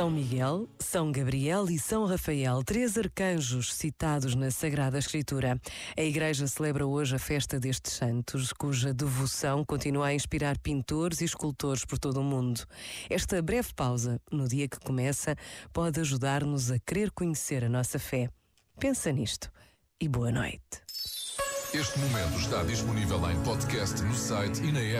São Miguel, São Gabriel e São Rafael, três arcanjos citados na Sagrada Escritura. A Igreja celebra hoje a festa destes santos, cuja devoção continua a inspirar pintores e escultores por todo o mundo. Esta breve pausa, no dia que começa, pode ajudar-nos a querer conhecer a nossa fé. Pensa nisto e boa noite. Este momento está disponível em podcast no site e na app.